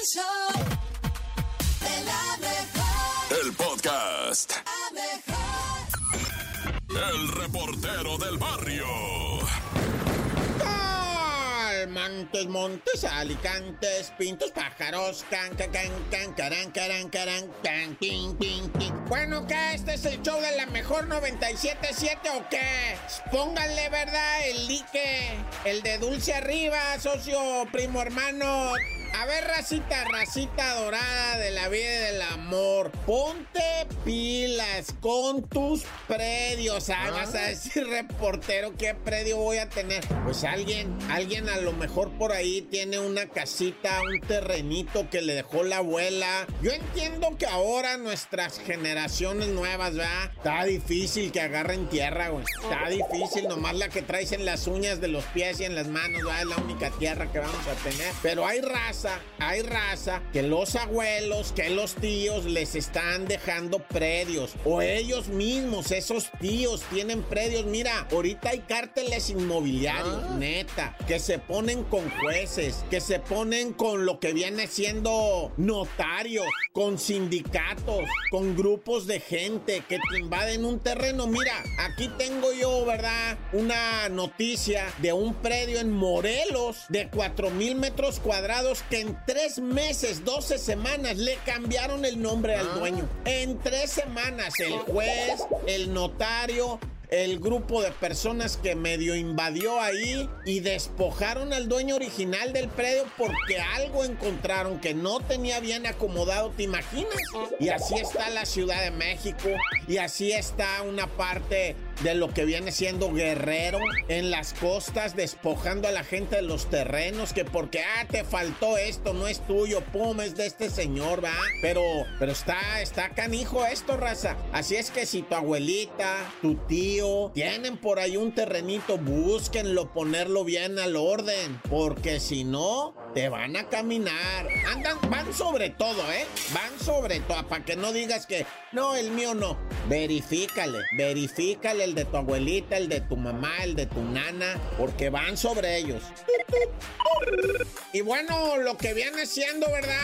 El show de la mejor. El podcast. La mejor. El reportero del barrio. Montes, montes, alicantes, pintos, pájaros, can, can, can, can, caran, caran, caran, can, ping, ping, ping. Bueno, ¿qué? ¿Este es el show de la mejor 97.7 o qué? Pónganle, ¿verdad? El like, el de dulce arriba, socio, primo, hermano. A ver, racita, racita dorada de la vida y del amor. Ponte pilas con tus predios. Ah, vas a decir, reportero, ¿qué predio voy a tener? Pues alguien, alguien a lo mejor por ahí tiene una casita, un terrenito que le dejó la abuela. Yo entiendo que ahora nuestras generaciones nuevas, ¿verdad? Está difícil que agarren tierra, güey. Está difícil, nomás la que traes en las uñas de los pies y en las manos, ¿verdad? Es la única tierra que vamos a tener. Pero hay raza hay raza que los abuelos, que los tíos les están dejando predios. O ellos mismos, esos tíos, tienen predios. Mira, ahorita hay cárteles inmobiliarios, neta, que se ponen con jueces, que se ponen con lo que viene siendo notarios, con sindicatos, con grupos de gente que te invaden un terreno. Mira, aquí tengo yo, ¿verdad? Una noticia de un predio en Morelos de 4 mil metros cuadrados que en tres meses, 12 semanas, le cambiaron el nombre al dueño. En tres semanas, el juez, el notario, el grupo de personas que medio invadió ahí y despojaron al dueño original del predio porque algo encontraron que no tenía bien acomodado, ¿te imaginas? Y así está la Ciudad de México y así está una parte de lo que viene siendo guerrero en las costas, despojando a la gente de los terrenos, que porque, ah, te faltó esto, no es tuyo, pum, es de este señor, va. Pero, pero está, está canijo esto, raza. Así es que si tu abuelita, tu tío, tienen por ahí un terrenito, búsquenlo, ponerlo bien al orden, porque si no, te van a caminar. Andan, van sobre todo, ¿eh? Van sobre todo, para que no digas que, no, el mío no. Verifícale, verifícale el de tu abuelita, el de tu mamá, el de tu nana, porque van sobre ellos. Y bueno, lo que viene siendo, ¿verdad?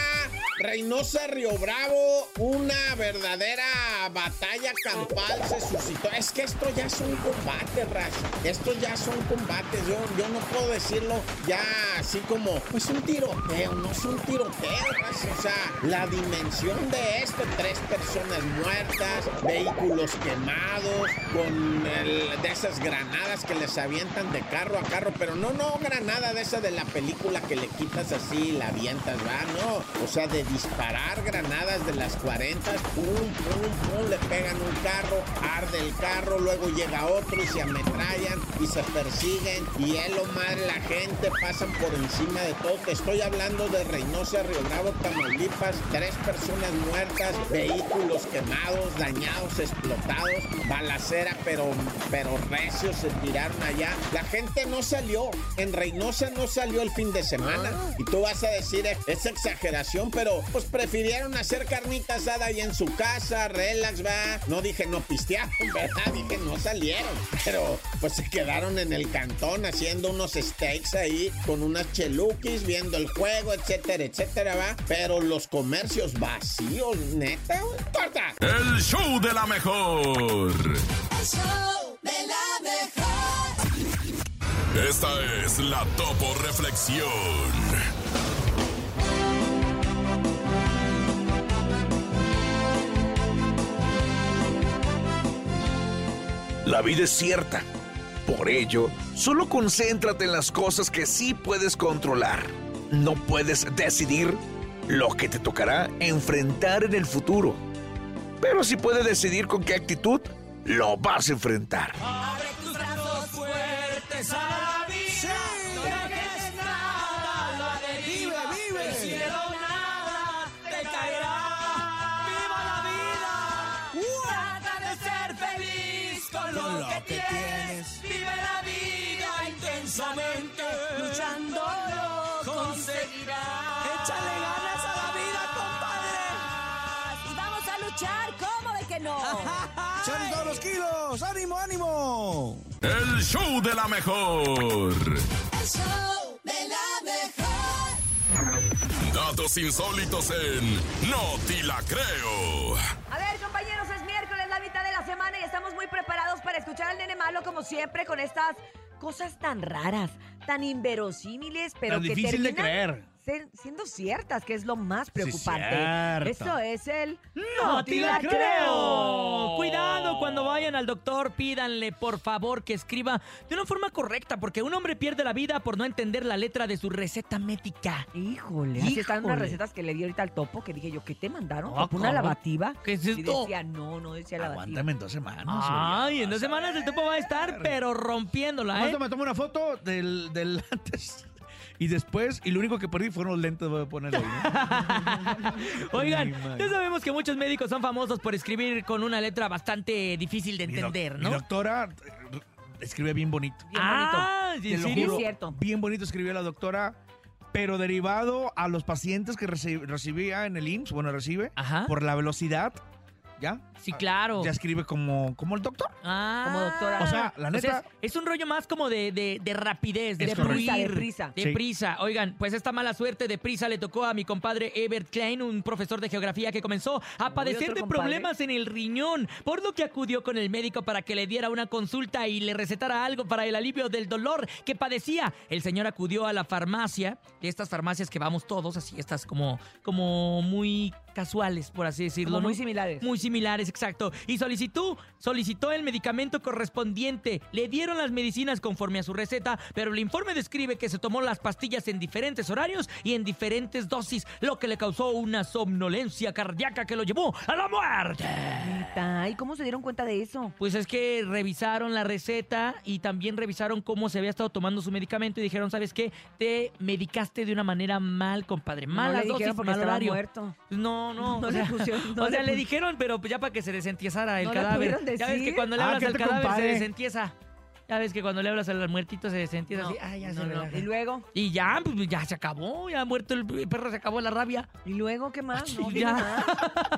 Reynosa Río Bravo, una verdadera batalla campal se suscitó. Es que esto ya son combates, raza. Esto ya son combates. Yo, yo no puedo decirlo ya así como, pues un tiroteo, no es un tiroteo, raza. O sea, la dimensión de esto, tres personas muertas, vehículos quemados, con de esas granadas que les avientan de carro a carro, pero no, no granada de esa de la película que le quitas así y la avientas, va, no. O sea, de disparar granadas de las 40, pum, pum, pum, le pegan un carro, arde el carro, luego llega otro y se ametrallan y se persiguen y él o madre, la gente pasan por encima de todo. Te estoy hablando de Reynosa, Río Bravo, Tamaulipas, tres personas muertas, vehículos quemados, dañados, explotados, balacera, pero, pero recios se tiraron allá. La gente no salió, en Reynosa no salió el fin de semana. Y tú vas a decir, "Eh, es exageración, pero pues prefirieron hacer carnita asada ahí en su casa, relax, va. No dije no pistearon, ¿verdad? Dije no salieron. Pero pues se quedaron en el cantón haciendo unos steaks ahí con unas cheluquis, viendo el juego, etcétera, etcétera, va. Pero los comercios vacíos, neta. ¡Corta! El show de la mejor. El show de la mejor. Esta es la Topo Reflexión. La vida es cierta. Por ello, solo concéntrate en las cosas que sí puedes controlar. No puedes decidir lo que te tocará enfrentar en el futuro. Pero sí puedes decidir con qué actitud lo vas a enfrentar. El show de la mejor. El show de la mejor. datos insólitos en No Ti La Creo. A ver, compañeros, es miércoles, la mitad de la semana y estamos muy preparados para escuchar al nene malo, como siempre, con estas cosas tan raras, tan inverosímiles, pero Tan que difícil de creer. Ser- siendo ciertas, que es lo más preocupante. cierto. Eso es el ¡No te la creo! Cuidado cuando vayan al doctor, pídanle por favor que escriba de una forma correcta, porque un hombre pierde la vida por no entender la letra de su receta médica. Híjole, así están unas recetas que le di ahorita al topo, que dije yo, ¿qué te mandaron? Ah, ¿Topo ¿Una lavativa? ¿Qué es Y esto? decía, no, no decía lavativa. Aguántame en dos semanas. Ay, en dos semanas el topo va a estar, pero rompiéndola, ¿eh? Me tomo una foto del, del antes y después, y lo único que perdí fueron los lentes, voy a poner ahí. ¿no? Oigan, ya sabemos que muchos médicos son famosos por escribir con una letra bastante difícil de Mi entender, Mi ¿no? doctora eh, escribe bien bonito. Bien Ah, bonito. ¿en serio? juro, Es cierto. Bien bonito escribió la doctora, pero derivado a los pacientes que reci- recibía en el IMSS, bueno, recibe, Ajá. por la velocidad, ¿ya? Sí, claro. Ya escribe como, como el doctor. Ah. Como doctora. O sea, la neta- es, es un rollo más como de, de- de rapidez, de, prisa, de prisa. de Sí. prisa. Oigan, pues esta mala suerte de prisa le tocó a mi compadre Ebert Klein, un profesor de geografía que comenzó a padecer de compadre. problemas en el riñón, por lo que acudió con el médico para que le diera una consulta y le recetara algo para el alivio del dolor que padecía. El señor acudió a la farmacia, de estas farmacias que vamos todos, así, estas como, como muy casuales, por así decirlo. Como muy ¿no? similares. Muy similares, exacto. Y solicitó, solicitó el medicamento correspondiente. Le dieron las medicinas conforme a su receta, pero el informe describe que se tomó las pastillas en diferentes horarios y en diferentes dosis, lo que le causó una somnolencia cardíaca que lo llevó a la muerte. ¿Y cómo se dieron cuenta de eso? Pues es que revisaron la receta y también revisaron cómo se había estado tomando su medicamento y dijeron, ¿sabes qué? Te medicaste de una manera mal, compadre. Mal no dijeron dosis, porque mal horario. muerto. No, no. No o le sea, pusieron- no o sea, le le dijeron, pero pues ya para que se desentiesara el ¿No le cadáver. Ya ves que cuando le Ah, hablas ¿qué al cadáver se desentiesa. Ya ves que cuando le hablas al muertito se desentiesa No, así. Ah, ya no, se no. Y luego, Y ya, pues ya se acabó. Ya muerto el perro, se acabó la rabia. ¿y luego qué más? No, Sí, dime ya. más.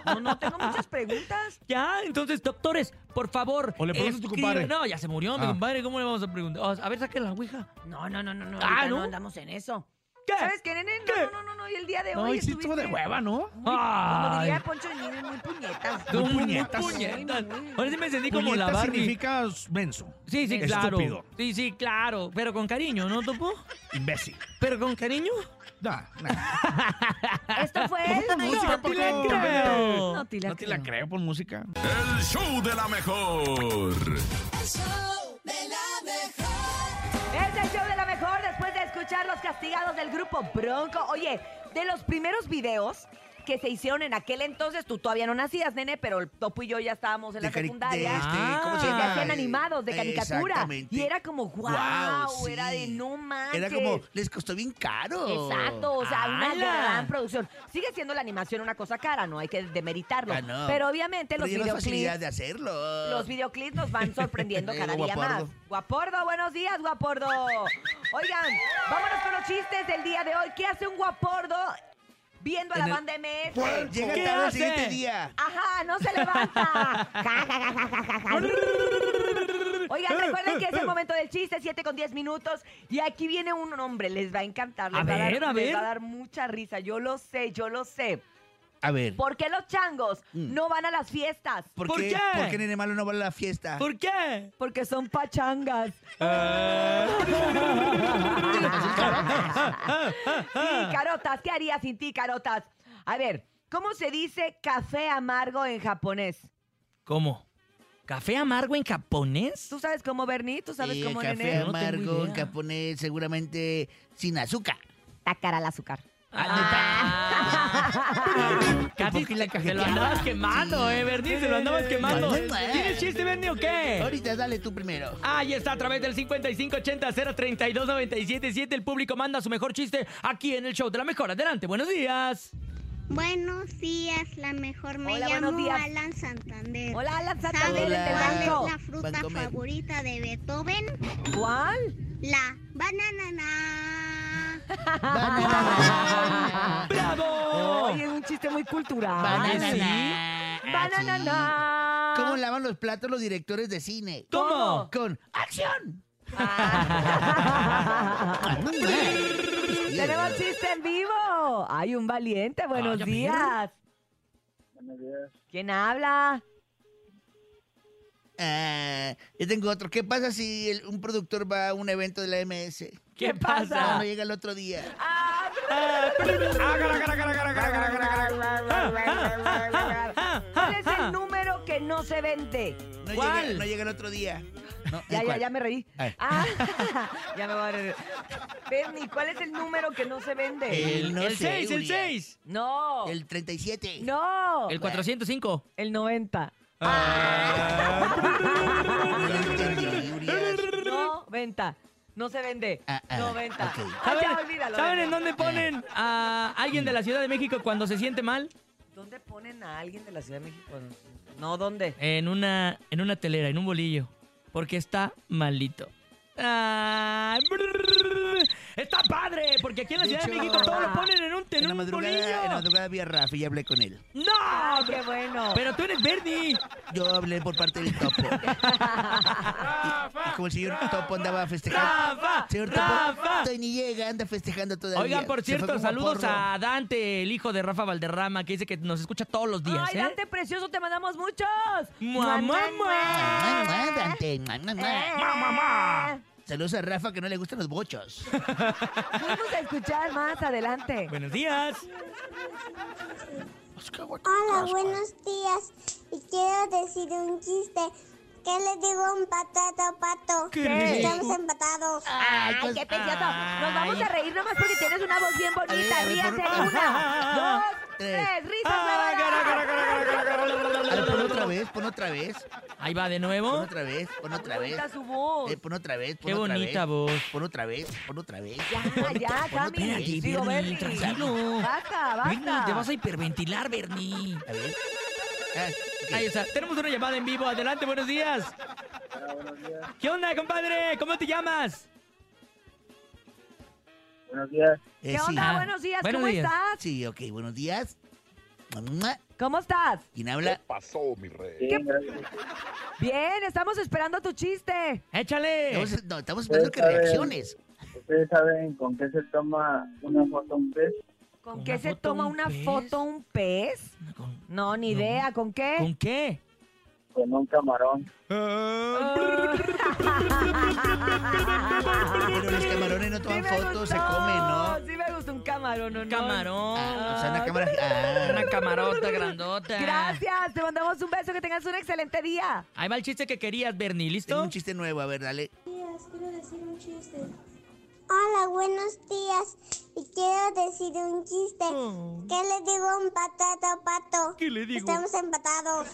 no, no, tengo muchas preguntas. Ya, entonces, doctores, por favor. O le preguntas a tu compadre. No, ya se murió, mi Ah. compadre. ¿Cómo le vamos a preguntar? A ver, saquen la ouija. No, no, no, no, no. Ah, ¿no? no andamos en eso. ¿Qué? ¿Sabes qué, nene? ¿Qué? No, no, no, no. Y el día de No, hoy y sí estuvo de hueva, ¿no? Muy, como diría Poncho de Nigris, muy puñetas. Tú, muy puñetas. puñetas. Muy, muy. Ahora sí me sentí como la Barbie. significa menso, Sí, sí, Estúpido. claro. Sí, sí, claro. Pero con cariño, ¿no, Topo? imbécil. Pero con cariño. Nah, nah. Esto fue el... música, No la creo. No te la No te la creo. creo por música. El show de la mejor. El show escuchar los castigados del grupo Bronco. Oye, de los primeros videos que se hicieron en aquel entonces, tú todavía no nacías, nene, pero el Topo y yo ya estábamos en la De secundaria. de este, Ah. ¿cómo que se hacían animados de caricatura. Y era como, wow, Guau, era de no manches. Era como, les costó bien caro. Exacto, o sea, una gran producción. Sigue siendo la animación una cosa cara, no hay que demeritarlo. Ah, no. Pero obviamente Pero los videoclips, de hacerlo. los videoclips nos van sorprendiendo Eh, cada día Guapordo. más. Guapordo, buenos días, Guapordo. Oigan, vámonos con los chistes del día de hoy. ¿Qué hace un Guapordo viendo a la el- banda MS? Llega ¿Qué tarde el hace? siguiente día. Ajá, no se levanta. Ja, ja, ja, ja, ja, ja, ja. Oigan, recuerden que es el momento del chiste, 7 con 10 minutos. Y aquí viene un hombre, les va a encantar. Les, A va, ver, dar, a les ver. va a dar mucha risa. Yo lo sé, yo lo sé. A ver, ¿Por qué los changos no van a las fiestas? ¿por, ¿por qué? qué? ¿Por qué Nene Malo no va a la fiesta? ¿Por qué? Porque son pachangas. Sí, carotas, ¿qué harías sin ti, carotas? A ver, ¿cómo se dice café amargo en japonés? ¿Cómo? ¿Café amargo en japonés? ¿Tú sabes cómo, Bernie? ¿Tú sabes Sí, cómo, café nene? no tengo amargo, idea. en japonés, seguramente sin azúcar. Tacar al azúcar. Ah. Casi ¿Por qué la se lo andabas quemando, eh, Bernie, se lo andabas quemando. Vale. ¿Tienes chiste, Bernie, o qué? Ahorita dale tú primero. Ahí está, a través del 5580-032-977. El público manda su mejor chiste aquí en el show de la mejor. Adelante, buenos días. Buenos días, la mejor. Me Hola, buenos llamo días. Alan Santander. Hola, Alan ¿Sabes Santander, Hola. cuál es la fruta favorita de Beethoven? ¿Cuál? La banana. ¡Bravo! Oye, es un chiste muy cultural. Banana. ¿sí? Banana. ¿Cómo lavan los platos los directores de cine? ¿Cómo? Con acción. Ah. Tenemos chiste en vivo. Hay un valiente. Buenos días. Buenos días. ¿Quién habla? Ah, yo tengo otro. ¿Qué pasa si el- un productor va a un evento de la MS? ¿Qué Ah, pasa? no llega el otro día. Ah, ¿Cuál es el número que no se vende? No, ¿Cuál? Llega, no llega el otro día. No, Ya, ya, ya me reí. Ah, ya me voy a reír. Bernie, ¿cuál es el número que no se vende? El, no el sé, 6, el Urias. 6. No. El 37. No. El 405. El 90. No entendí, Urias. 90. No se vende. Ah, ah, 90. ok. Ah, ¿Saben, ya, olvídalo. ¿saben en dónde ponen a alguien de la Ciudad de México cuando se siente mal? ¿Dónde ponen a alguien de la Ciudad de México? No, ¿dónde? En una, en una telera, en un bolillo. Porque está malito. Brrr. está padre, porque aquí en la De Ciudad de hecho, México todo lo ponen en un, en En la un madrugada, en la madrugada vi a Rafa y hablé con él. ¡No! ¡Ay, qué bueno! Pero tú eres Bernie. Yo hablé por parte del topo. y, y como el señor topo andaba festejando. ¡Rafa! Señor topo, ¡Rafa! estoy ni llega, anda festejando todavía. Oigan, por cierto, saludos porro. a Dante, el hijo de Rafa Valderrama, que dice que nos escucha todos los días, ¡Ay, ¿eh? Dante precioso, te mandamos muchos! ¡Mua, mua, mua! Mua, mua, Dante, mua. ¡Mamá! Saludos a Rafa que no le gustan los bochos. Vamos a escuchar más adelante. Buenos días. Hola, buenos días. Y quiero decir un chiste. ¿Qué le digo a un patata pato? ¿Qué? Estamos empatados. ¡Ay, pues, qué precioso! Nos vamos a reír nomás porque tienes una voz bien bonita. Ríase. Una, dos, tres. Tres, risas pon otra vez, pon otra vez. Ahí va de nuevo. Pon otra vez, pon otra vez. su voz. Eh, pon otra vez, pon Qué bonita voz. Pon otra vez, pon otra vez. Ya, pon ya, otra, Cami. Espérate, Digo, Bernie, tranquilo. Basta, basta. Te vas a hiperventilar, Bernie. A ver. Ah, Ahí está. Tenemos una llamada en vivo. Adelante, buenos días. Hola, buenos días. ¿Qué onda, compadre? ¿Cómo te llamas? Buenos días. Eh, ¿Qué sí. onda? Ah, Buenos días, buenos ¿cómo días. estás? Sí, ok, buenos días. ¿Cómo estás? ¿Quién habla? pasó, mi rey? Bien, estamos esperando tu chiste. Échale. Estamos, no, estamos esperando que reacciones. ¿Ustedes saben con qué se toma una foto un pez? ¿Con ¿Con qué se toma un una pez? foto un pez? ¿Con, No, ni No. idea. ¿Con qué? con qué? Con un camarón. Pero los camarones no toman Sí fotos, se comen, ¿no? Sí me gusta un camarón, ¿no? Camarón. Ah, o sea, una cámara. Ah, Una camarota grandota. Gracias, te mandamos un beso, que tengas un excelente día. Ahí va el chiste que querías, Bernie. tengo ¿Listo? un chiste nuevo, a ver, dale. Quiero decir un chiste. Hola, buenos días. Y quiero decir un chiste. ¿Qué le digo a un patata pato? ¿Qué le digo? Estamos empatados.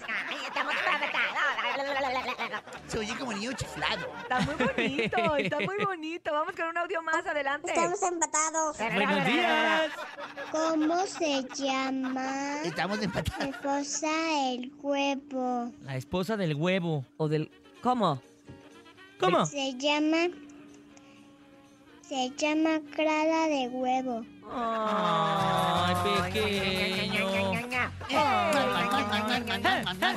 Se oye como niño chiflado. Está muy bonito, está muy bonito. Vamos con un audio más adelante. Estamos empatados. Buenos días. ¿Cómo se llama? Estamos empatados. Esposa el huevo. La esposa del huevo. O del... ¿Cómo? ¿Cómo? Se llama. Se llama Clara de huevo. Ay, pequeño.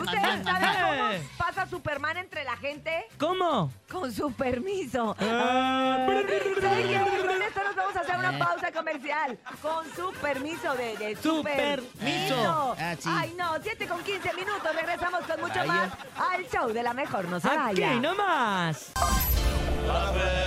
¿Ustedes saben cómo pasa Superman entre la gente? ¿Cómo? Con su permiso. Ah. Con esto nos vamos a hacer una pausa comercial. Con su permiso de, de Su permiso. Ah, sí. Ay, no, 7 con 15 minutos. Regresamos con mucho más al show de la mejor. No se Aquí vaya. nomás. ¡La bacha!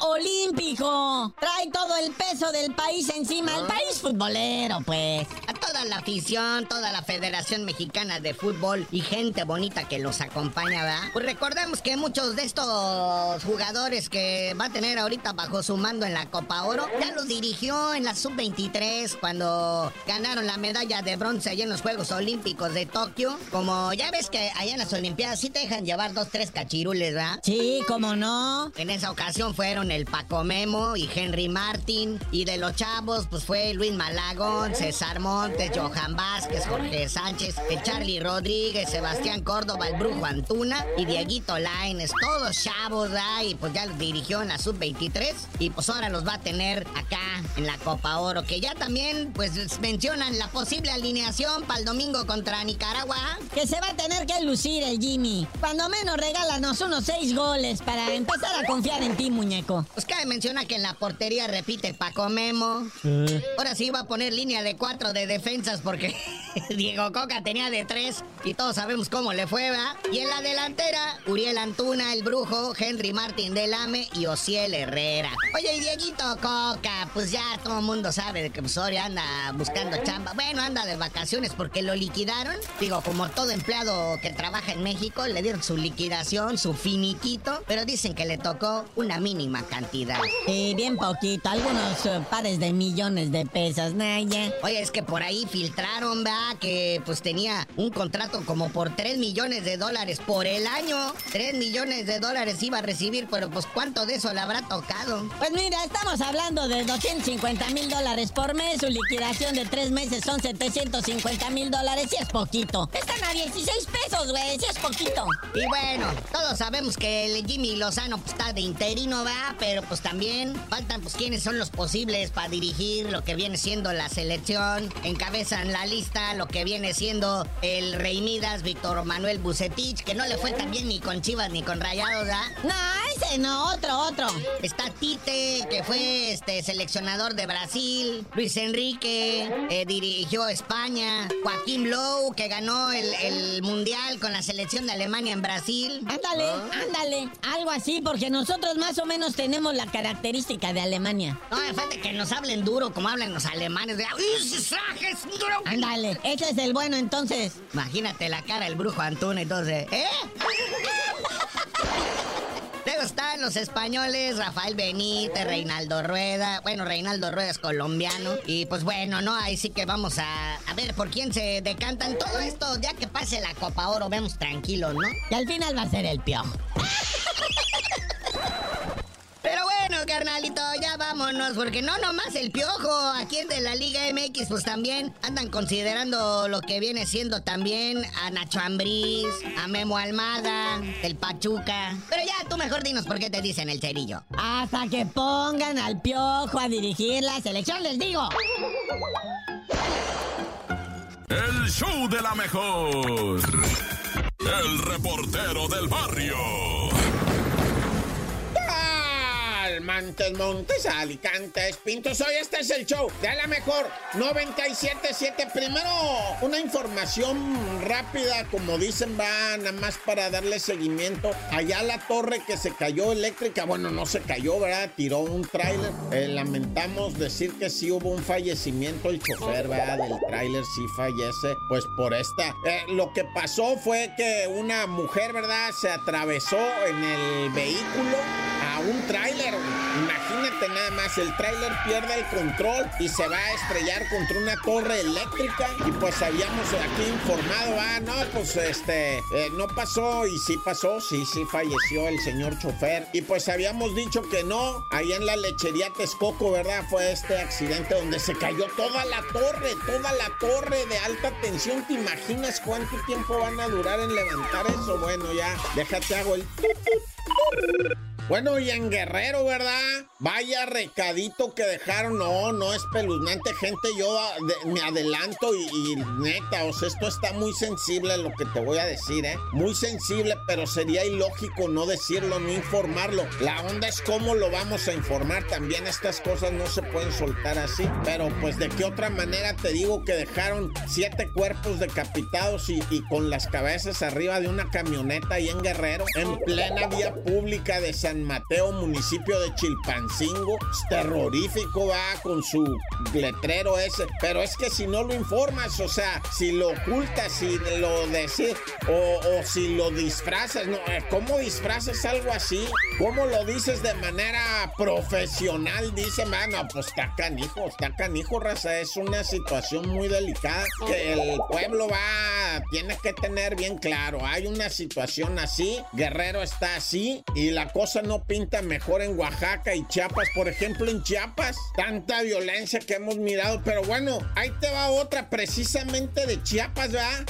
olímpico, trae todo el peso del país encima. El país futbolero, pues. A toda la afición, toda la Federación Mexicana de Fútbol y gente bonita que los acompaña, ¿verdad? Pues recordemos que muchos de estos jugadores que va a tener ahorita bajo su mando en la Copa Oro, ya los dirigió en la Sub-23 cuando ganaron la medalla de bronce allá en los Juegos Olímpicos de Tokio. Como ya ves que allá en las Olimpiadas sí te dejan llevar dos, tres cachirules, ¿verdad? Sí, cómo no. En esa ocasión fueron el Paco Memo y Henry Martin. Y de los chavos, pues fue Luis Malagón, César Montes, Johan Vázquez, Jorge Sánchez, el Charlie Rodríguez, Sebastián Córdoba, el Brujo Antuna y Dieguito Laines. Todos chavos, ¿verdad? Y pues ya los dirigió en la Sub-23 y pues ahora los va a tener acá en la Copa Oro, que ya también pues mencionan la posible alineación para el domingo contra Nicaragua. Que se va a tener que lucir el Jimmy. Cuando menos regálanos unos seis goles para empezar a confiar en ti, muñeco. Pues cabe menciona que en la portería repite Paco Memo. Ahora sí va a poner línea de cuatro de defensas porque Diego Coca tenía de tres y todos sabemos cómo le fue, ¿verdad? Y en la delantera, Uriel Antuna, el Brujo, Henry Martín Delame y Ociel Herrera. Oye, y Dieguito Coca, pues ya todo el mundo sabe que Osorio anda buscando chamba. Bueno, anda de vacaciones porque lo liquidaron. Digo, como todo empleado que trabaja en México, le dieron su liquidación, su finiquito, pero dicen que le tocó una mínima cantidad. Y bien poquito, algunos eh, pares de millones de pesos, Naya. Oye, es que por ahí filtraron, ¿verdad? Que pues tenía un contrato como por 3 millones de dólares por el año. 3 millones de dólares iba a recibir, pero pues ¿cuánto de eso le habrá tocado? Pues mira, estamos hablando de 250 mil dólares por mes. Su liquidación de tres meses son 750 mil dólares y es poquito. Están a 16 pesos, güey, si es poquito. Y bueno, todos sabemos que el Jimmy Lozano pues, está de interino, ¿verdad? Pero pues también faltan pues quiénes son los posibles para dirigir lo que viene siendo la selección. Encabezan la lista lo que viene siendo el Rey Midas, Víctor Manuel Bucetich, que no le fue tan bien ni con Chivas ni con Rayados, ¿verdad? No, ese no, otro, otro. Está Tite, que fue este seleccionador de Brasil. Luis Enrique, eh, dirigió España. Joaquín Lowe, que ganó el, el Mundial con la selección de Alemania en Brasil. Ándale, ándale. Algo así, porque nosotros más o menos tenemos la característica de Alemania. No, falta que nos hablen duro como hablan los alemanes. De, Ándale, ese es el bueno entonces. Imagínate la cara del brujo Antuna entonces. ¿Eh? Luego están los españoles, Rafael Benítez, Reinaldo Rueda. Bueno, Reinaldo Rueda es colombiano. Y pues bueno, ¿no? Ahí sí que vamos a, a ver por quién se decantan. Todo esto, ya que pase la Copa Oro, vemos tranquilos, ¿no? Y al final va a ser el piojo. Bueno, carnalito, ya vámonos, porque no nomás el piojo, aquí en de la Liga MX, pues también andan considerando lo que viene siendo también a Nacho Ambriz, a Memo Almada, el Pachuca. Pero ya, tú mejor dinos por qué te dicen el cerillo. Hasta que pongan al piojo a dirigir la selección, les digo. El show de la mejor. El reportero del barrio. Montes, Montes, Alicantes, Pintos. Hoy este es el show de la mejor 977. Primero, una información rápida, como dicen, va nada más para darle seguimiento. Allá la torre que se cayó eléctrica, bueno, no se cayó, ¿verdad? Tiró un tráiler. Eh, lamentamos decir que sí hubo un fallecimiento. El chofer, ¿verdad? Del tráiler sí fallece, pues por esta. Eh, lo que pasó fue que una mujer, ¿verdad? Se atravesó en el vehículo un tráiler. Imagínate nada más, el tráiler pierde el control y se va a estrellar contra una torre eléctrica. Y pues habíamos aquí informado, ah, no, pues este, eh, no pasó y sí pasó, sí, sí falleció el señor chofer. Y pues habíamos dicho que no, ahí en la lechería Texcoco, ¿verdad? Fue este accidente donde se cayó toda la torre, toda la torre de alta tensión. ¿Te imaginas cuánto tiempo van a durar en levantar eso? Bueno, ya, déjate hago el... Bueno, y en Guerrero, ¿verdad? Vaya recadito que dejaron. No, no es peluznante, gente. Yo a- de- me adelanto y, y neta, o sea, esto está muy sensible lo que te voy a decir, ¿eh? Muy sensible, pero sería ilógico no decirlo, no informarlo. La onda es cómo lo vamos a informar. También estas cosas no se pueden soltar así. Pero pues de qué otra manera te digo que dejaron siete cuerpos decapitados y, y con las cabezas arriba de una camioneta ahí en Guerrero, en plena vía pública de San Mateo, municipio de Chilpancingo. Es terrorífico, va, con su letrero ese. Pero es que si no lo informas, o sea, si lo ocultas, si lo decís, o, o si lo disfrazas, no, eh, ¿cómo disfrazas algo así? ¿Cómo lo dices de manera profesional? Dice, mano, pues está canijo, está canijo, raza. Es una situación muy delicada que el pueblo va, tiene que tener bien claro. Hay una situación así, Guerrero está así, y la cosa no pinta mejor en Oaxaca y Chiapas. Por ejemplo, en Chiapas, tanta violencia que hemos mirado. Pero bueno, ahí te va otra precisamente de Chiapas, ¿verdad?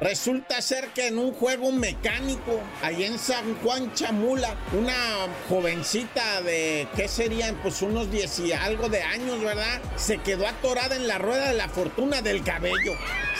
Resulta ser que en un juego mecánico, ahí en San Juan Chamula, una jovencita de, ¿qué serían? Pues unos 10 y algo de años, ¿verdad? Se quedó atorada en la rueda de la fortuna del cabello.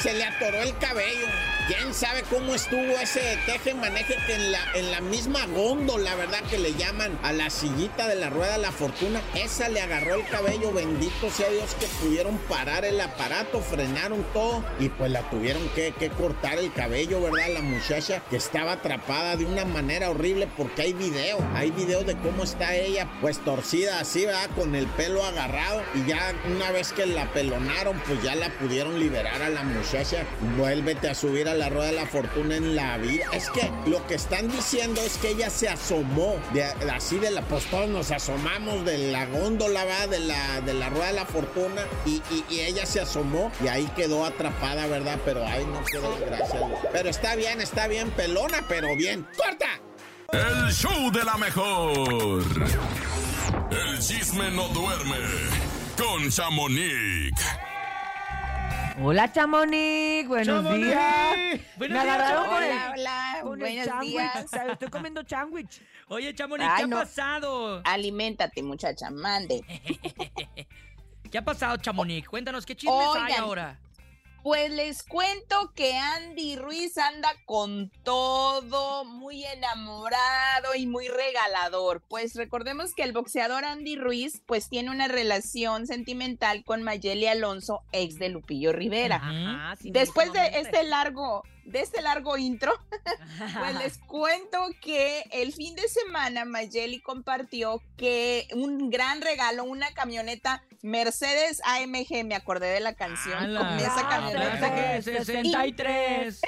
Se le atoró el cabello. ¿Quién sabe cómo estuvo ese teje maneje que en la, en la misma góndola, verdad? Que le llaman a la sillita de la rueda de la fortuna. Esa le agarró el cabello, bendito sea Dios que pudieron parar el aparato, frenaron todo y pues la tuvieron que, que cortar el cabello, ¿verdad? La muchacha que estaba atrapada de una manera horrible porque hay video, hay video de cómo está ella pues torcida así, ¿verdad? Con el pelo agarrado y ya una vez que la pelonaron pues ya la pudieron liberar a la muchacha. Vuélvete a subir a la rueda de la fortuna en la vida. Es que lo que están diciendo es que ella se asomó, de, así de la, pues todos nos asomamos de la góndola, ¿verdad? De la, de la rueda de la fortuna y, y- ella se asomó y ahí quedó atrapada, ¿verdad? Pero ay, no quedó desgracia. Pero está bien, está bien, pelona, pero bien. ¡Corta! El show de la mejor. El chisme no duerme con Chamonix. Hola, Chamonix. Buenos Chamonix. días. Buenos Me días, agarraron con Chamonix. el, Hola, con el buenos días. O sea, Estoy comiendo sándwich. Oye, Chamonix, Ay, ¿qué ha no. pasado? Aliméntate, muchacha, mande. ¿Qué ha pasado, Chamonix? Cuéntanos, ¿qué chismes hay ahora? Pues les cuento que Andy Ruiz anda con todo, muy enamorado y muy regalador. Pues recordemos que el boxeador Andy Ruiz pues tiene una relación sentimental con Mayeli Alonso, ex de Lupillo Rivera. Ajá, sí Después de este largo, de este largo intro, pues les cuento que el fin de semana Mayeli compartió que un gran regalo, una camioneta Mercedes AMG, me acordé de la canción con ¡Hala! esa camioneta. clase que 63.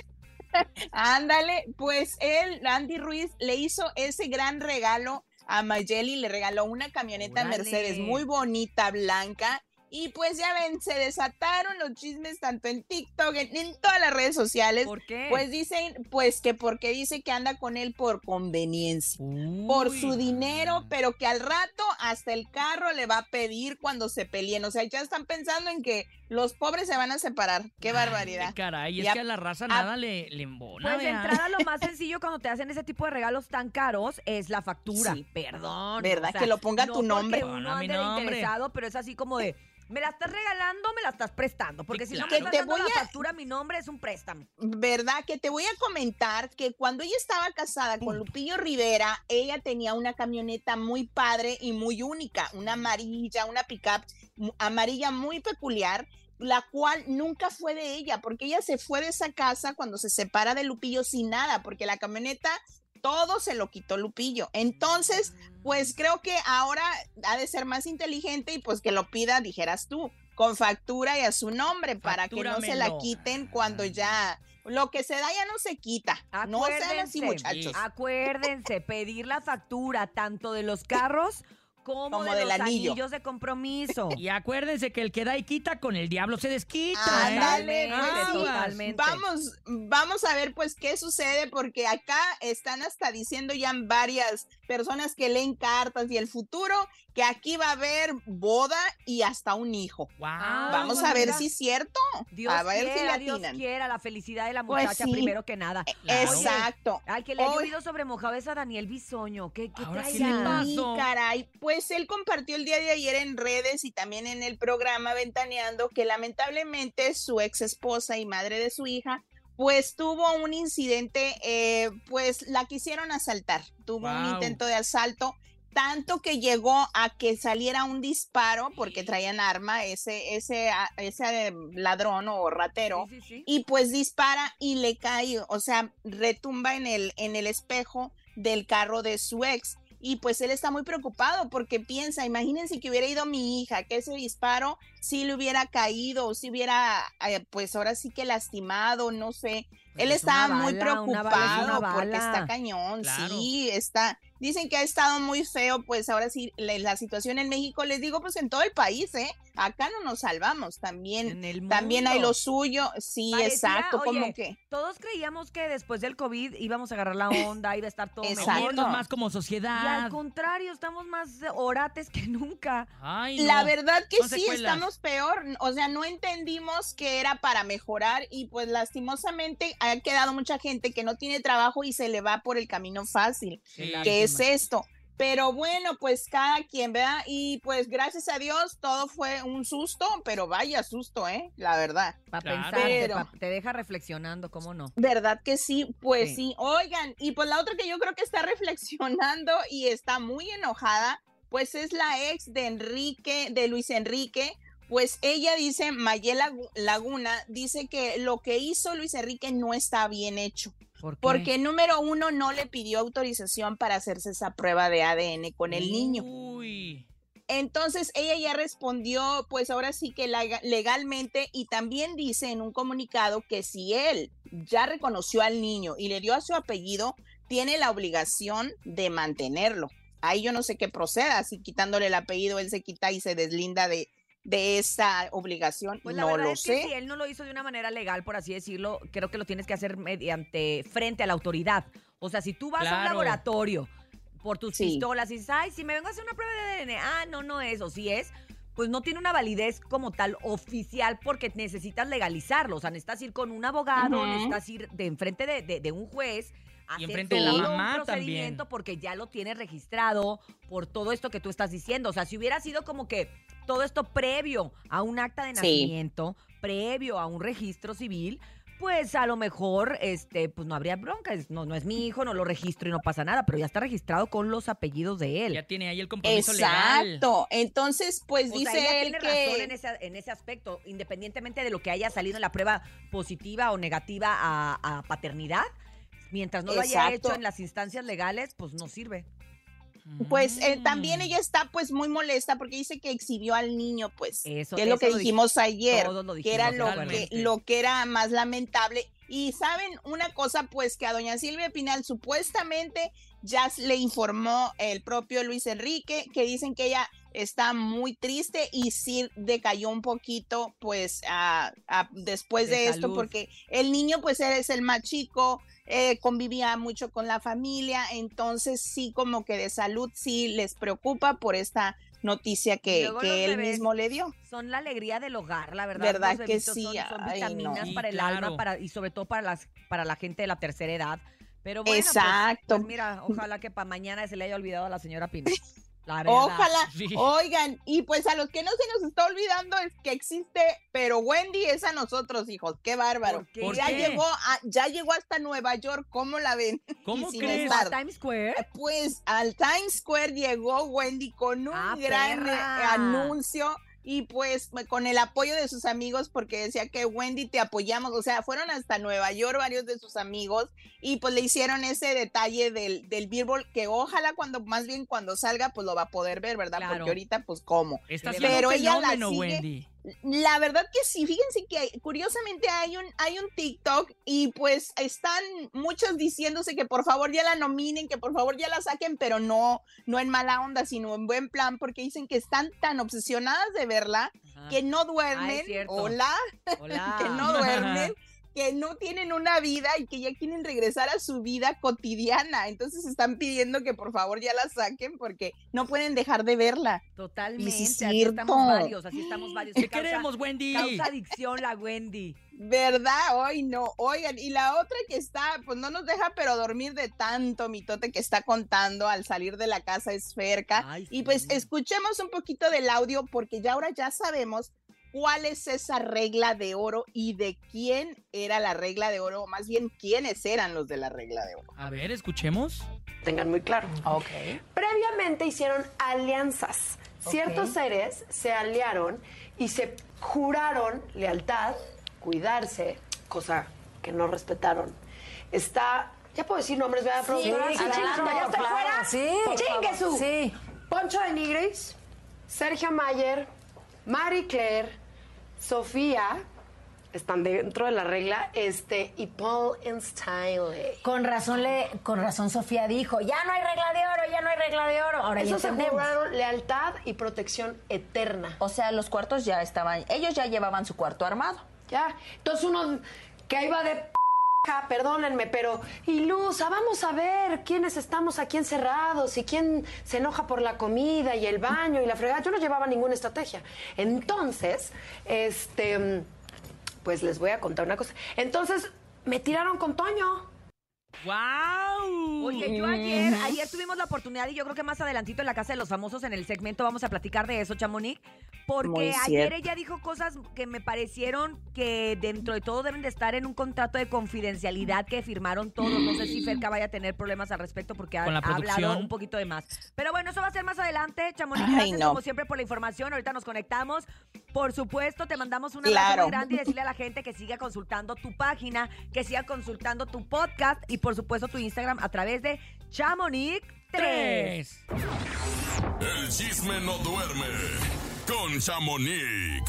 Ándale, pues él, Andy Ruiz, le hizo ese gran regalo a Mayeli, le regaló una camioneta Órale. Mercedes muy bonita, blanca. Y pues ya ven, se desataron los chismes tanto en TikTok, en, en todas las redes sociales. ¿Por qué? Pues dicen, pues que porque dice que anda con él por conveniencia, por su dinero, pero que al rato hasta el carro le va a pedir cuando se peleen. O sea, ya están pensando en que los pobres se van a separar. Qué Ay, barbaridad. caray, es Y a- que a la raza a- nada le, le embona, Pues de entrada lo más sencillo cuando te hacen ese tipo de regalos tan caros es la factura. Sí. Perdón. ¿Verdad? Que lo ponga no tu nombre. uno a mi nombre. interesado, pero es así como de, me la estás regalando, me la estás prestando. Porque Sí, si no me Que estás te dando voy la a- factura, mi nombre es un préstamo. ¿Verdad? Que te voy a comentar que cuando ella estaba casada con Lupillo Rivera, ella tenía una camioneta muy padre y muy única, una amarilla, una pickup amarilla muy peculiar, la cual nunca fue de ella, porque ella se fue de esa casa cuando se separa de Lupillo sin nada, porque la camioneta todo se lo quitó Lupillo. Entonces, pues creo que ahora ha de ser más inteligente y pues que lo pida, dijeras tú, con factura y a su nombre para que no se la quiten cuando ya lo que se da ya no se quita. No sean así, Acuérdense, muchachos. Acuérdense, pedir la factura tanto de los carros como, Como de del los anillo. anillos de compromiso. Y acuérdense que el que da y quita con el diablo se desquita, ¿eh? Ándale, Totalmente, pues sí. totalmente. Vamos, vamos a ver pues qué sucede porque acá están hasta diciendo ya varias personas que leen cartas y el futuro que aquí va a haber boda y hasta un hijo. Ah, Vamos pues a ver mira. si es cierto. Dios a ver si quiera, le Dios atinan. quiera, la felicidad de la Pues muchacha sí. primero que nada. Claro. Exacto. Al que le ha llovido sobre mojado es a Daniel Bisoño. ¿Qué, qué Ahora trae sí caray. Pues él compartió el día de ayer en redes y también en el programa Ventaneando que lamentablemente su ex esposa y madre de su hija pues tuvo un incidente, eh, pues la quisieron asaltar, tuvo un intento de asalto, tanto que llegó a que saliera un disparo porque traían arma ese, ese, a- ese eh, ladrón o ratero Sí, sí, sí. y pues dispara y le cae, o sea, retumba en el, en el espejo del carro de su ex. Y pues él está muy preocupado porque piensa, imagínense que hubiera ido mi hija, que ese disparo sí le hubiera caído o si hubiera, eh, pues ahora sí que lastimado, no sé. Pues él es está muy bala, es preocupado porque está cañón, Claro. sí, está. Dicen que ha estado muy feo, pues ahora sí, la, la situación en México, les digo, pues en todo el país, ¿eh? Acá no nos salvamos, también, En el también hay lo suyo, sí, Parecía, exacto, como que... Todos creíamos que después del COVID íbamos a agarrar la onda, iba a estar todo Exacto. mejor. Más como Y al sociedad. contrario, estamos más orates que nunca. Ay, La verdad que sí, secuelas. estamos peor. O sea, no entendimos que era para mejorar y pues lastimosamente ha quedado mucha gente que no tiene trabajo y se le va por el camino fácil, Qué que es esto. Pero bueno, pues cada quien, ¿verdad? Y pues gracias a Dios todo fue un susto, pero vaya susto, ¿eh? La verdad. Para Claro. pensar, te, Pero- pa- te deja reflexionando, ¿cómo no? ¿Verdad que sí? Pues Sí. sí. Oigan, y pues la otra que yo creo que está reflexionando y está muy enojada, pues es la ex de Enrique, de Luis Enrique. Pues ella dice, Mayela Lagu- Laguna, dice que lo que hizo Luis Enrique no está bien hecho. ¿Por qué? Porque número uno no le pidió autorización para hacerse esa prueba de ADN con el niño. Uy. Entonces ella ya respondió, pues ahora sí que lega- legalmente y también dice en un comunicado que si él ya reconoció al niño y le dio a su apellido, tiene la obligación de mantenerlo. Ahí yo no sé qué proceda, si quitándole el apellido él se quita y se deslinda de, de esa obligación, Pues la no verdad lo es que sé. si él no lo hizo de una manera legal, por así decirlo, creo que lo tienes que hacer mediante frente a la autoridad. O sea, si tú vas a un laboratorio por tus Sí. pistolas y dices, ay, si me vengo a hacer una prueba de ADN, ah, no, no es, o si es, pues no tiene una validez como tal oficial porque necesitas legalizarlo. O sea, necesitas ir con un abogado, necesitas ir de enfrente de, de- de un juez. Hacer enfrente de la todo mamá un también. procedimiento porque ya lo tienes registrado por todo esto que tú estás diciendo. O sea, si hubiera sido como que todo esto previo a un acta de Sí. nacimiento, previo a un registro civil, pues a lo mejor este pues no habría bronca, no, no es mi hijo, no lo registro y no pasa nada, pero ya está registrado con los apellidos de él. Ya tiene ahí el compromiso legal. Exacto. Entonces, pues O dice sea, ella él tiene que razón en ese, en ese aspecto, independientemente de lo que haya salido en la prueba positiva o negativa a, a paternidad, mientras no lo haya hecho en las instancias legales, pues no sirve. Pues eh, también Mm. ella está pues muy molesta porque dice que exhibió al niño, pues, Eso- que es lo que lo dij- dijimos ayer, todos lo que era lo que, lo que era más lamentable. Y saben una cosa, pues que a doña Silvia Pinal supuestamente ya le informó el propio Luis Enrique, que dicen que ella está muy triste y sí decayó un poquito, pues, a- a- después De de, esto, porque el niño, pues, es el más chico, eh, convivía mucho con la familia, entonces sí, como que de salud sí les preocupa por esta noticia que, que él mismo le dio. Son la alegría del hogar, la verdad. ¿Verdad Los que sí? Son, son Ay, vitaminas no. Para el claro. alma para, y sobre todo para, las, para la gente de la tercera edad. Pero bueno, pues- Exacto. Pues, mira, ojalá que para mañana se le haya olvidado a la señora Pina. Ojalá, Sí. oigan, y pues a los que no se nos está olvidando es que existe, pero Wendy es a nosotros, hijos, qué bárbaro. ¿Por qué? ¿Por ya qué? llegó, a- ya llegó hasta Nueva York, ¿cómo la ven? ¿Cómo crees? ¿A Times Square? Pues al Times Square llegó Wendy con un Ah, gran eh, perra. anuncio y pues con el apoyo de sus amigos porque decía que Wendy te apoyamos, o sea, fueron hasta Nueva York varios de sus amigos y pues le hicieron ese detalle del, del Billboard que ojalá cuando, más bien cuando salga pues lo va a poder ver, ¿verdad? Claro. Porque ahorita pues cómo. Está Pero ella la sigue. Wendy. La verdad que sí, fíjense que hay- curiosamente hay un, hay un TikTok y pues están muchos diciéndose que por favor ya la nominen, que por favor ya la saquen, pero no, no en mala onda, sino en buen plan, porque dicen que están tan obsesionadas de verla Ajá. que no duermen, Hola. que no duermen, que no tienen una vida y que ya quieren regresar a su vida cotidiana. Entonces están pidiendo que por favor ya la saquen porque no pueden dejar de verla. Totalmente. Así estamos varios, así estamos varios. ¿Qué causa- queremos, Wendy? Causa adicción la Wendy. ¿Verdad? Hoy no. Oigan, y la otra que está, pues no nos deja pero dormir de tanto mitote que está contando al salir de la casa es Ferca. Ay, Y pues sí. escuchemos un poquito del audio porque ya ahora ya sabemos cuál es esa regla de oro y de quién era la regla de oro, o más bien quiénes eran los de la regla de oro. A ver, escuchemos. tengan muy claro. Previamente hicieron alianzas. Ciertos seres se aliaron y se juraron lealtad, cuidarse, cosa que no respetaron. Está, ya puedo decir nombres, ¿verdad? Sí, claro, chingue, ya claro, fuera. sí, por Chingue favor, su. sí. Poncho de Nigris, Sergio Mayer, Marie Claire, Sofía, están dentro de la regla, este, y Paul en Style. Con razón, le, con razón Sofía dijo, ya no hay regla de oro, ya no hay regla de oro. Ahora Eso se juraron lealtad y protección eterna. O sea, los cuartos ya estaban, ellos ya llevaban su cuarto armado. Ya. Entonces uno que ahí va de p***, perdónenme, pero Ilusa, vamos a ver quiénes estamos aquí encerrados y quién se enoja por la comida y el baño y la fregada. Yo no llevaba ninguna estrategia. Entonces, este, pues les voy a contar una cosa. Entonces, me tiraron con Toño. ¡Wow! Oye, yo ayer, ayer tuvimos la oportunidad y yo creo que más adelantito en la Casa de los Famosos en el segmento vamos a platicar de eso, Chamonix, porque ayer ella dijo cosas que me parecieron que dentro de todo deben de estar en un contrato de confidencialidad que firmaron todos. No sé si Ferca vaya a tener problemas al respecto porque ha, hablado un poquito de más. Pero bueno, eso va a ser más adelante. Chamonix, Ay, gracias no. como siempre por la información. Ahorita nos conectamos. Por supuesto, te mandamos un abrazo Claro. muy grande y decirle a la gente que siga consultando tu página, que siga consultando tu podcast y por supuesto tu Instagram a través de Chamonix 3. El chisme no duerme con Chamonix.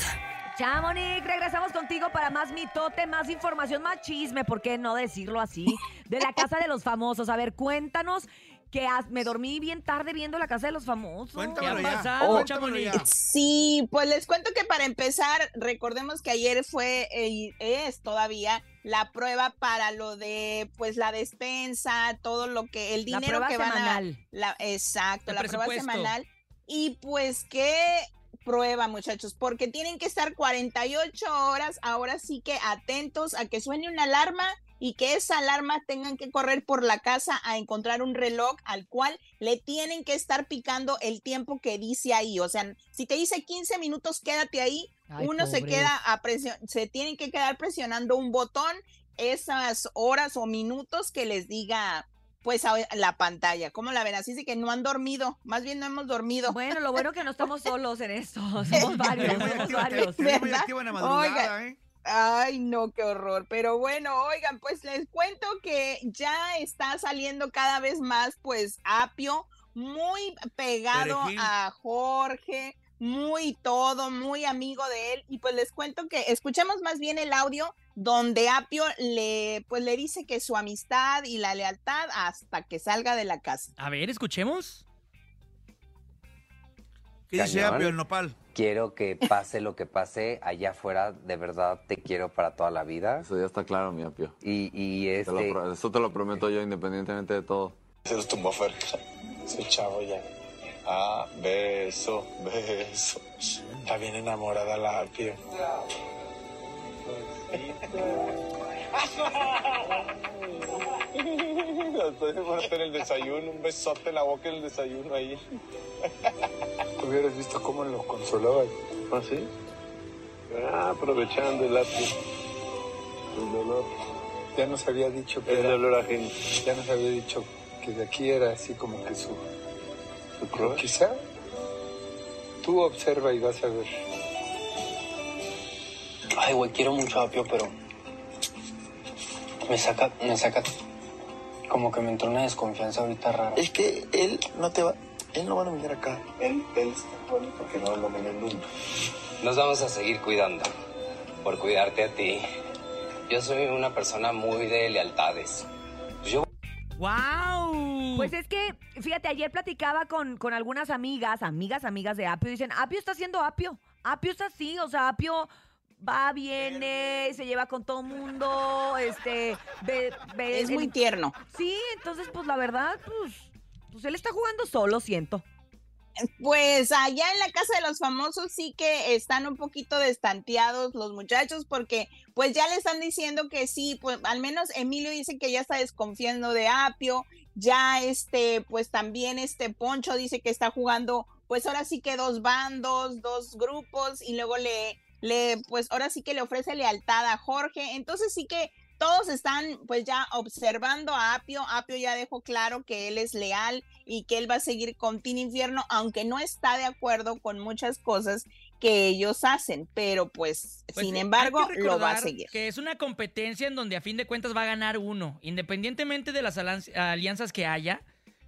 Chamonix, regresamos contigo para más mitote, más información, más chisme, ¿por qué no decirlo así? De la Casa de los Famosos. A ver, cuéntanos que me dormí bien tarde viendo la Casa de los Famosos. Cuéntamelo ¿Qué ya. ha pasado, Cuéntamelo Chamonix? ya. Sí, pues les cuento que para empezar, recordemos que ayer fue eh, y es todavía la prueba para lo de pues la despensa, todo lo que el La dinero prueba que van semanal. a la exacto, El la prueba semanal y pues qué prueba, muchachos, porque tienen que estar 48 horas ahora sí que atentos a que suene una alarma y que esa alarma tengan que correr por la casa a encontrar un reloj al cual le tienen que estar picando el tiempo que dice ahí. O sea, si te dice 15 minutos, quédate ahí. Ay, Uno se queda a presion se tienen que quedar presionando un botón esas horas o minutos que les diga pues a la pantalla. ¿Cómo la ven? Así de que no han dormido, más bien no hemos dormido. Bueno, lo bueno que no estamos solos en esto. Somos varios, muy somos varios. te vi muy ¿Verdad? activa en la madrugada, Oiga. ¿eh? Ay, no, qué horror. Pero bueno, oigan, pues les cuento que ya está saliendo cada vez más, pues, Apio, muy pegado Perejil. a Jorge, muy todo, muy amigo de él. Y pues les cuento que escuchemos más bien el audio donde Apio le, pues, le dice que su amistad y la lealtad hasta que salga de la casa. A ver, escuchemos. ¿Qué dice. Apio el nopal? Quiero que pase lo que pase allá afuera, de verdad te quiero para toda la vida. Eso ya está claro, mi apio. Y, y Te lo este... eso te lo prometo yo independientemente de todo. Se los tumbó Ferca. Ese chavo ya. Ah, beso, beso. Está bien enamorada la Apio. Estoy muerto en el desayuno, un besote en la boca en el desayuno ahí. Hubieras visto cómo lo consolaba. ¿Ah, sí? Ah, aprovechando el apio. El dolor. Ya nos había dicho que. El dolor ajeno. Ya nos había dicho que de aquí era así como que su. Pero quizá. Tú observa y vas a ver. Ay, güey, quiero mucho a Apio, pero me saca, me saca como que me entró una desconfianza ahorita rara. Es que él no te va. Él no va a venir acá. Él, él está bueno porque no lo ven nunca. Nos vamos a seguir cuidando por cuidarte a ti. Yo soy una persona muy de lealtades. Yo ¡Wow! Pues es que, fíjate, ayer platicaba con, con algunas amigas, amigas, amigas de Apio, y dicen, Apio está haciendo Apio. Apio está así, o sea, Apio va, viene, se lleva con todo mundo, este, ve, ve- Es muy tierno. Sí, entonces, pues la verdad, pues, pues él está jugando solo, siento. Pues allá en la casa de los famosos sí que están un poquito destanteados los muchachos porque pues ya le están diciendo que sí, pues al menos Emilio dice que ya está desconfiando de Apio, ya este pues también este Poncho dice que está jugando pues ahora sí que dos bandos, dos grupos y luego le le pues ahora sí que le ofrece lealtad a Jorge, entonces sí que todos están pues ya observando a Apio. Apio ya dejó claro que él es leal y que él va a seguir con Team Infierno, aunque no está de acuerdo con muchas cosas que ellos hacen, pero pues, Pues, sin embargo lo va a seguir. Que es una competencia en donde a fin de cuentas va a ganar uno, independientemente de las alianzas que haya.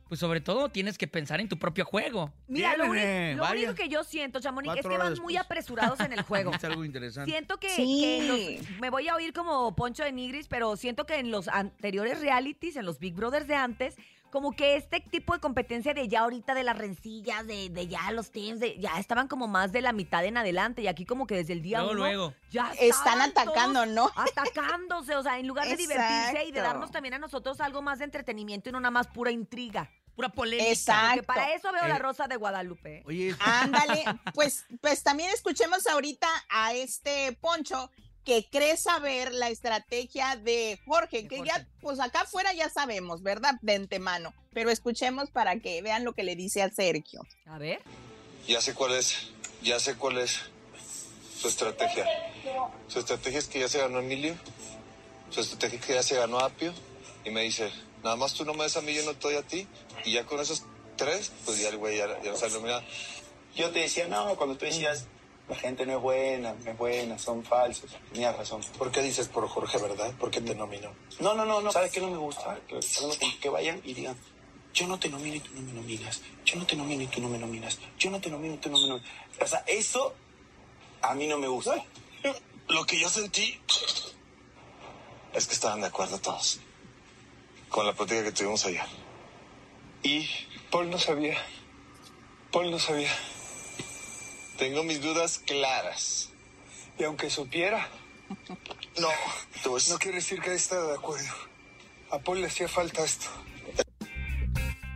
Pues sobre todo tienes que pensar en tu propio juego. Mira, lo, único que yo siento, Chamonix, es Cuatro que horas van muy después. apresurados en el juego. Es algo interesante. Siento que, Sí. que en los- me voy a oír como Poncho de Nigris, pero siento que en los anteriores realities, en los Big Brothers de antes, como que este tipo de competencia de ya ahorita de las rencillas, de, de ya los teams, de, ya estaban como más de la mitad en adelante y aquí como que desde el día Luego, uno luego. ya Están atacando, ¿no? Atacándose, o sea, en lugar de divertirse y de darnos también a nosotros algo más de entretenimiento y no nada más pura intriga. Pura polémica. Exacto. Porque para eso veo la Eh, Rosa de Guadalupe. Oye, Ándale, pues, pues también escuchemos ahorita a este Poncho que cree saber la estrategia de Jorge, que ya, pues acá afuera ya sabemos, ¿verdad? De antemano. Pero escuchemos para que vean lo que le dice a Sergio. A ver. Ya sé cuál es, ya sé cuál es su estrategia. Su estrategia es que ya se ganó Emilio, su estrategia es que ya se ganó Apio, y me dice, nada más tú no me des a mí, yo no te doy a ti, y ya con esos tres, pues ya el güey ya, ya no sabe iluminar. Yo te decía, no, cuando tú decías, la gente no es buena, no es buena, son falsos. Tenías razón. ¿Por qué dices por Jorge, verdad? ¿Por qué te nominó? No, no, no, no. ¿Sabes qué no me gusta? Que, vayan y digan, yo no te nomino y tú no me nominas. Yo no te nomino y tú no me nominas. Yo no te nomino y tú no me nominas. O sea, eso a mí no me gusta. Lo que yo sentí es que estaban de acuerdo todos con la plática que tuvimos ayer. Y Paul no sabía. Paul no sabía. Tengo mis dudas claras. Y aunque supiera, No, no quiere decir que esté de acuerdo. A Paul le hacía falta esto.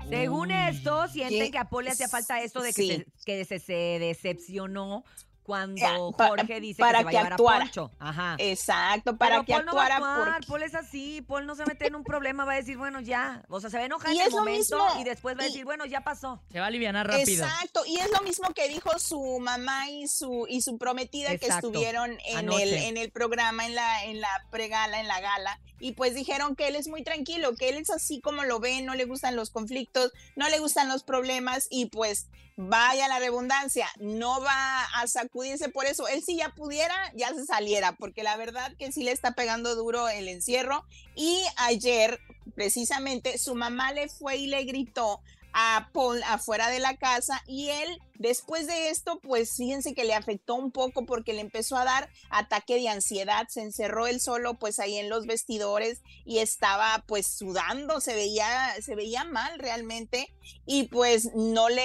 Según esto, sienten ¿Qué? que a Paul le hacía falta esto de que, Sí. se, que se, se decepcionó cuando Eh, Jorge dice para que se va a que llevar actuara. a Poncho. Ajá. Exacto, para Pero que Paul no va a actuara actuar, porque... Paul es así, Paul no se mete en un problema, va a decir, bueno, ya. O sea, se va a enojar Y en el momento mismo. y después va a Y- decir, bueno, ya pasó. Se va a aliviar rápido. Exacto, y es lo mismo que dijo su mamá y su y su prometida que estuvieron en el en el programa en la en la pregala, en la gala y pues dijeron que él es muy tranquilo, que él es así como lo ven, no le gustan los conflictos, no le gustan los problemas y pues vaya la redundancia, no va a sacudirse por eso. Él si ya pudiera, ya se saliera, porque la verdad que sí le está pegando duro el encierro. Y ayer precisamente su mamá le fue y le gritó a Paul afuera de la casa y él después de esto pues fíjense que le afectó un poco porque le empezó a dar ataque de ansiedad, se encerró él solo pues ahí en los vestidores y estaba pues sudando, se veía se veía mal realmente. Y pues no le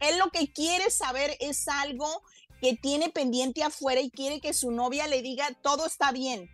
él lo que quiere saber es algo que tiene pendiente afuera y quiere que su novia le diga todo está bien.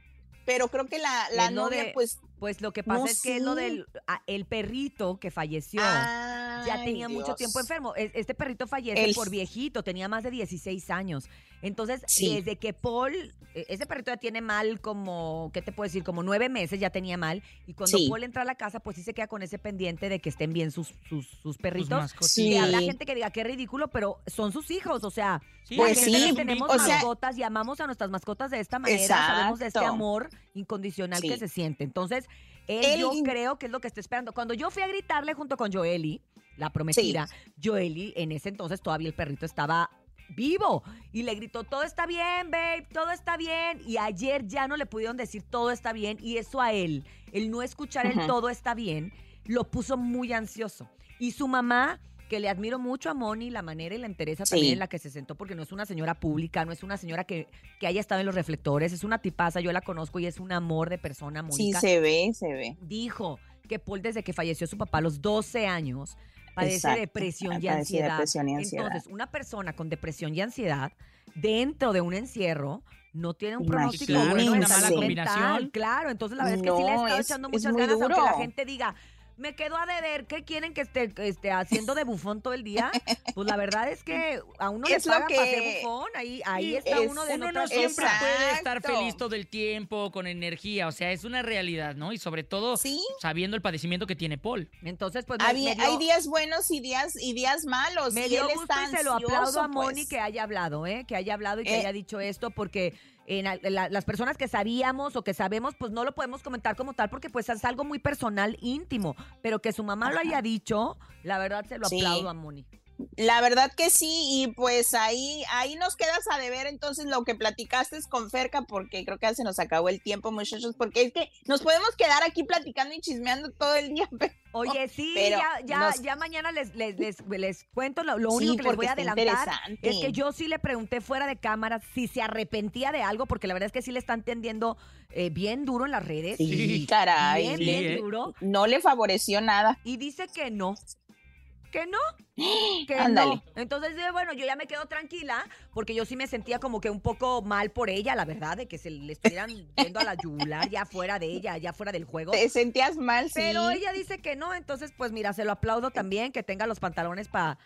Pero creo que la, la novia de- pues Pues lo que pasa No es que lo del a- el perrito que falleció. ya tenía mucho tiempo enfermo. Es- Este perrito fallece El- por viejito, tenía más de 16 años. Entonces, Sí. desde que Paul, e- ese perrito ya tiene mal como, ¿qué te puedo decir? Como nueve meses ya tenía mal. Y cuando Sí. Paul entra a la casa, pues sí se queda con ese pendiente de que estén bien sus, sus, sus perritos. mascotitas. y Sí. habrá gente que diga, qué ridículo, pero son sus hijos. O sea, Sí, la Pues gente sí, que tenemos o sea- mascotas y amamos a nuestras mascotas de esta manera, sabemos de este amor incondicional Sí. que se siente. Entonces, él, Él- yo creo que es lo que está esperando. Cuando yo fui a gritarle junto con Joeli, la prometida, Joeli, en ese entonces todavía el perrito estaba vivo y le gritó, todo está bien, babe, todo está bien. Y ayer ya no le pudieron decir todo está bien y eso a él, el no escuchar el todo está bien, lo puso muy ansioso. Y su mamá, que le admiro mucho a Moni, la manera y la entereza Sí. también en la que se sentó, porque no es una señora pública, no es una señora que, que haya estado en los reflectores, es una tipaza, yo la conozco y es un amor de persona, sí Mónica se ve, se ve. dijo que Paul desde que falleció su papá a los 12 años padece Exacto, depresión y ansiedad. depresión y ansiedad. Entonces, una persona con depresión y ansiedad dentro de un encierro no tiene un pronóstico Imagínense. bueno en Una mala combinación. Claro, entonces la verdad es que sí le he No, estado es- echando muchas ganas, aunque la duro. gente diga, me quedo a deber, ¿qué quieren que esté, que esté haciendo de bufón todo el día? Pues la verdad es que a uno Es le lo pagan para que- ser bufón, ahí, ahí está es- uno de Uno no siempre puede estar feliz todo el tiempo, con energía. O sea, es una realidad, ¿no? Y sobre todo Sí. sabiendo el padecimiento que tiene Paul. Entonces, pues me- Había- me dio- hay días buenos y días y días malos. Me y dio él gusto está y se lo aplaudo a Moni pues. que haya hablado, ¿eh? Que haya hablado y que Eh. haya dicho esto, porque en la- las personas que sabíamos o que sabemos, pues no lo podemos comentar como tal, porque pues es algo muy personal, íntimo. Pero que su mamá lo haya dicho, la verdad se lo Sí. aplaudo a Moni. La verdad que sí, y pues ahí, ahí nos quedas a deber entonces lo que platicaste con Ferca, porque creo que ya se nos acabó el tiempo, muchachos, porque es que nos podemos quedar aquí platicando y chismeando todo el día. pero- Oye, sí, pero ya, ya, nos- ya mañana les, les, les, les cuento lo, lo Sí, único que les voy a adelantar. Es que yo sí le pregunté fuera de cámara si se arrepentía de algo, porque la verdad es que sí le están tendiendo eh, bien duro en las redes. Sí, caray. Bien, Sí, bien ¿eh? duro. No le favoreció nada. Y dice que no. Que no. Que Ándale. no. Entonces, bueno, yo ya me quedo tranquila porque yo sí me sentía como que un poco mal por ella, la verdad, de que se le estuvieran yendo a la yugular ya fuera de ella, ya fuera del juego. Te sentías mal, sí. Pero ella dice que no, entonces pues mira, se lo aplaudo también, que tenga los pantalones para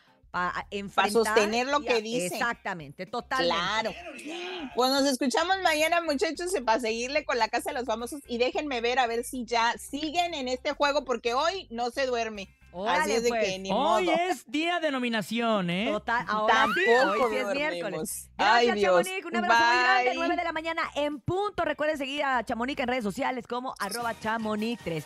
enfrentar. sostener lo que dice. Exactamente, totalmente. Claro. Pues nos escuchamos mañana, muchachos, para seguirle con la Casa de los Famosos. Y déjenme ver a ver si ya siguen en este juego, porque hoy no se duerme. Así Órale, es de pues. que ni Hoy modo. es día de nominación, ¿eh? Total, ahora sí, Tampoco hoy sí es miércoles. Ay, Gracias, Dios. Chamonix. Un abrazo muy grande. Bye. 9 de la mañana en punto. Recuerden seguir a Chamonix en redes sociales como arroba chamonix3.